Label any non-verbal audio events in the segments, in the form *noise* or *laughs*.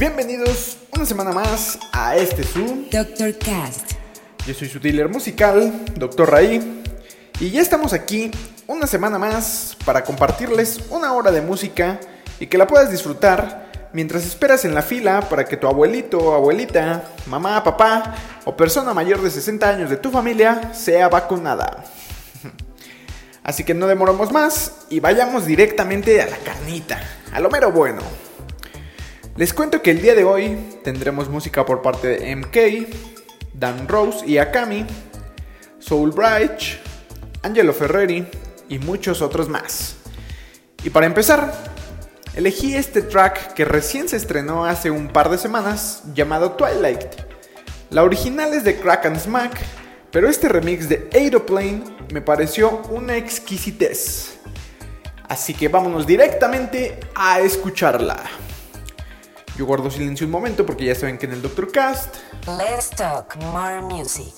Bienvenidos una semana más a este Zoom. Dr. Cast. Yo soy su dealer musical, Dr. Raí, y ya estamos aquí una semana más para compartirles una hora de música y que la puedas disfrutar mientras esperas en la fila para que tu abuelito, abuelita, mamá, papá o persona mayor de 60 años de tu familia sea vacunada. Así que no demoramos más y vayamos directamente a la carnita, a lo mero bueno. Les cuento que el día de hoy tendremos música por parte de MK, Dan Rose y Akami, Soul Angelo Ferreri y muchos otros más. Y para empezar, elegí este track que recién se estrenó hace un par de semanas llamado Twilight. La original es de Crack Smack, pero este remix de Aeroplane me pareció una exquisitez. Así que vámonos directamente a escucharla. Yo guardo silencio un momento porque ya saben que en el Doctor Cast Let's talk more music.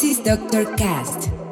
This is Dr. Cast.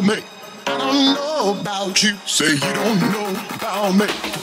About me. I don't know about you. Say you don't know about me.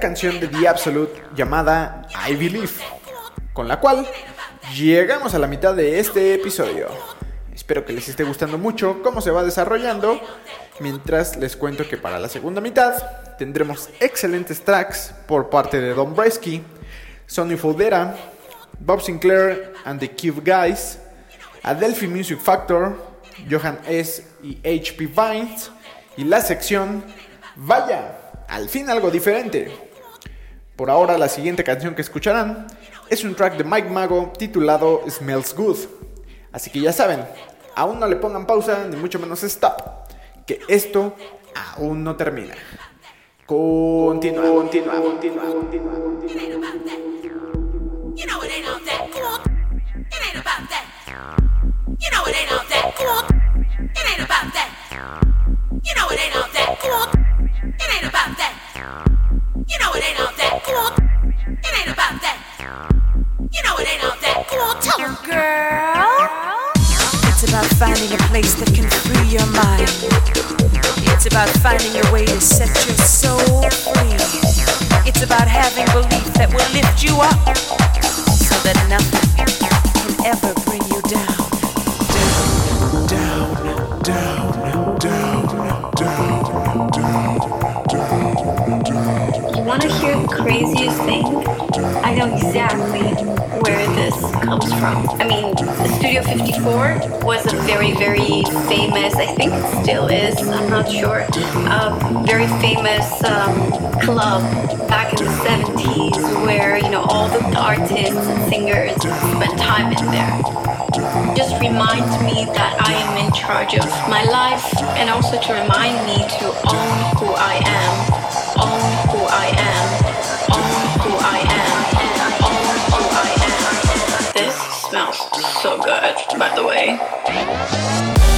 Canción de The Absolute llamada I Believe, con la cual llegamos a la mitad de este episodio. Espero que les esté gustando mucho cómo se va desarrollando, mientras les cuento que para la segunda mitad tendremos excelentes tracks por parte de Don Bresky, Sonny Foldera, Bob Sinclair and the Cube Guys, Adelphi Music Factor, Johan S. y HP Vines, y la sección Vaya, al fin algo diferente. Por ahora la siguiente canción que escucharán es un track de Mike Mago titulado Smells Good. Así que ya saben, aún no le pongan pausa ni mucho menos stop, que esto aún no termina. Continúa, continúa, continúa, continúa, continúa. You know it ain't all that. Go. It ain't about that. Girl. It's about finding a place that can free your mind. It's about finding a way to set your soul free. It's about having beliefs that will lift you up so that nothing can ever bring craziest thing? I know exactly where this comes from. I mean, Studio 54 was a very, very famous, I think it still is, I'm not sure, a very famous um, club back in the 70s where, you know, all the artists and singers spent time in there just reminds me that I am in charge of my life and also to remind me to own who I am, so good, by the way.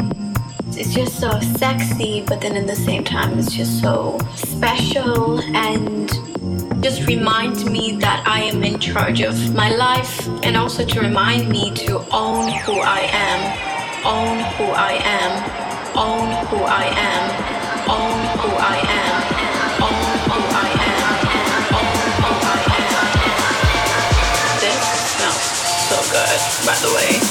It's just so sexy, but then in the same time, it's just so special and just reminds me that I am in charge of my life and also to remind me to own who I am, own who I am, own who I am, own who I am, own who I am, own who I am. This so good, by the way.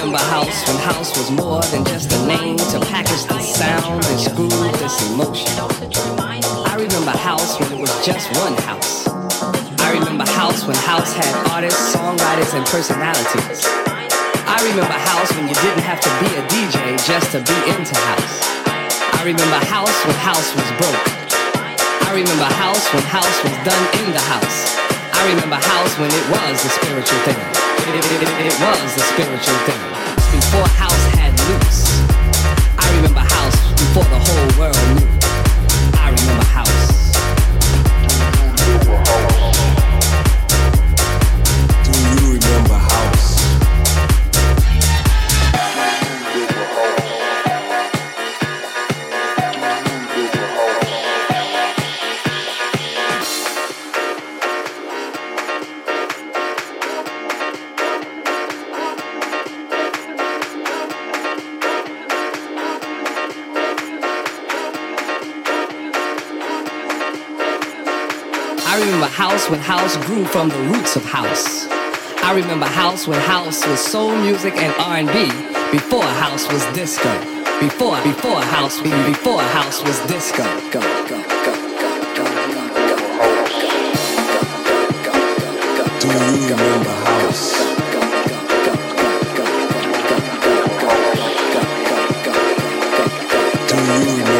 remember house when house was more than just a name to package the sound and groove this emotion. I remember house when it was just one house. I remember house when house had artists, songwriters, and personalities. I remember house when you didn't have to be a DJ just to be into house. I remember house when house was broke. I remember house when house was done in the house. I remember house when it was a spiritual thing. It, it- it- it was a spiritual thing. Before house had loops. I remember house before the whole world knew. I remember house. when house grew from the roots of house. I remember house when house was soul music and R&B before house was disco. Before before house before house was disco. Go go go go go go go. Do you remember house? Do you remember?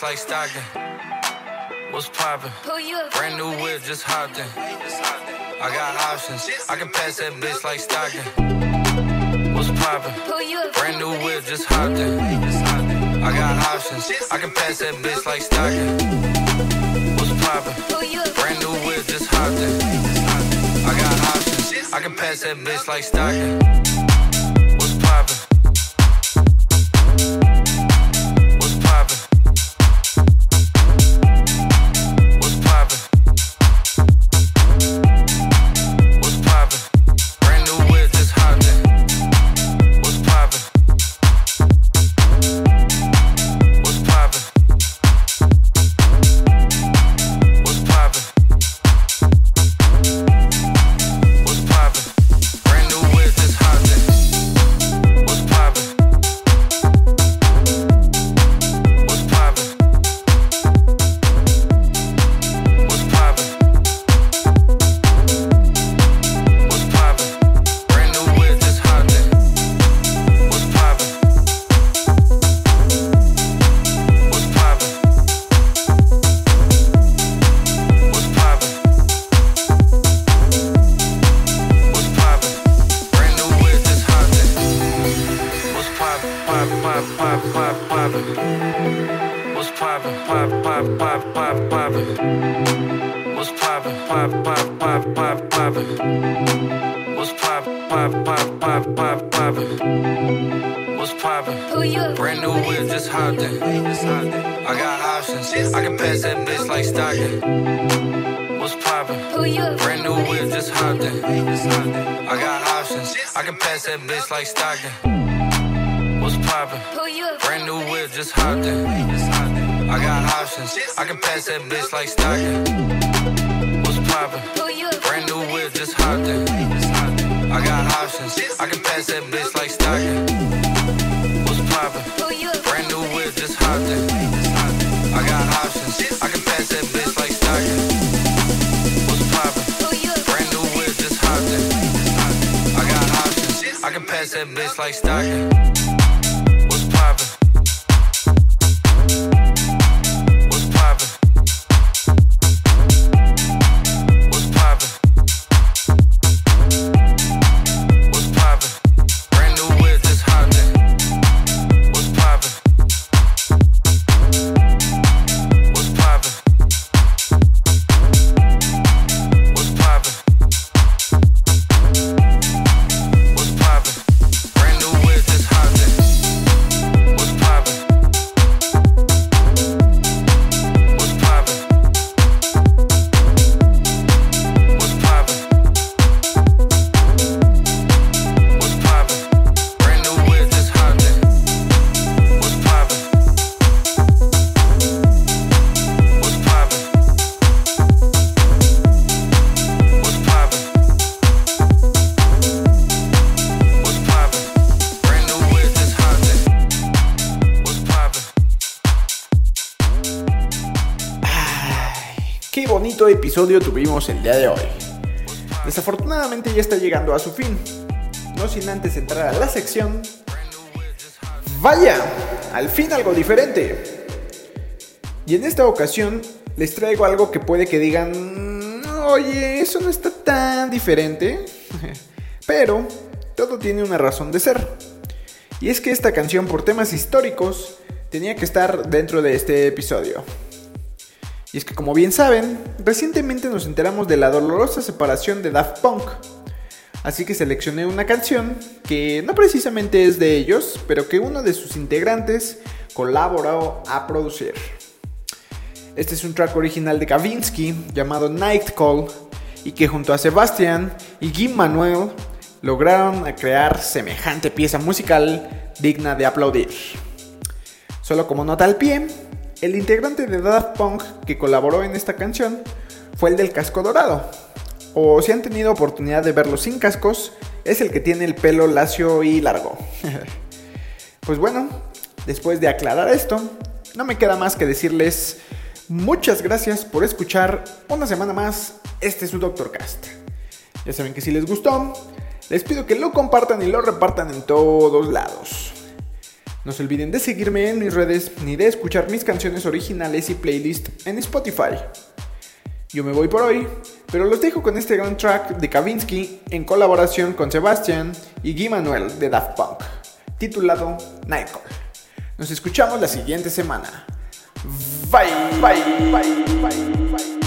Like Stockton. What's poppin'? Brand new whip, just hopped in. I got options. I can pass that bitch like Stockton. What's poppin'? Brand new whip, just hopped in. I got options. I can pass that bitch like Stockton. What's poppin'? Brand new whip, just hopped in. I got options. I can pass that bitch like Stockton. Qué pass that bitch like Stockton. What's poppin'? Brand new whip, just hopped in. I got options. I can pass that bitch like Stockton. What's poppin'? Brand new whip, just hopped in. I got options. I can pass that bitch like Stockton. What's poppin'? Brand new whip, just hopped in. I got options. I can that bitch like stock. Episodio tuvimos el día de hoy. Desafortunadamente ya está llegando a su fin. No sin antes entrar a la sección. Vaya, al fin algo diferente. Y en esta ocasión les traigo algo que puede que digan, oye, eso no está tan diferente. *laughs* Pero todo tiene una razón de ser. Y es que esta canción por temas históricos tenía que estar dentro de este episodio. Y es que como bien saben, recientemente nos enteramos de la dolorosa separación de Daft Punk. Así que seleccioné una canción que no precisamente es de ellos, pero que uno de sus integrantes colaboró a producir. Este es un track original de Kavinsky llamado Night Call y que junto a Sebastian y Guy Manuel lograron crear semejante pieza musical digna de aplaudir. Solo como nota al pie, el integrante de Daft Punk que colaboró en esta canción fue el del casco dorado. O si han tenido oportunidad de verlo sin cascos, es el que tiene el pelo lacio y largo. *laughs* pues bueno, después de aclarar esto, no me queda más que decirles muchas gracias por escuchar una semana más este es su Doctor Cast. Ya saben que si les gustó, les pido que lo compartan y lo repartan en todos lados. No se olviden de seguirme en mis redes ni de escuchar mis canciones originales y playlist en Spotify. Yo me voy por hoy, pero los dejo con este gran track de Kavinsky en colaboración con Sebastian y Guy Manuel de Daft Punk, titulado Nightcall. Nos escuchamos la siguiente semana. Bye, bye, bye, bye, bye.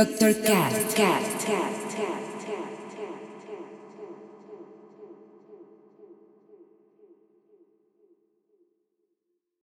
Doctor Cat.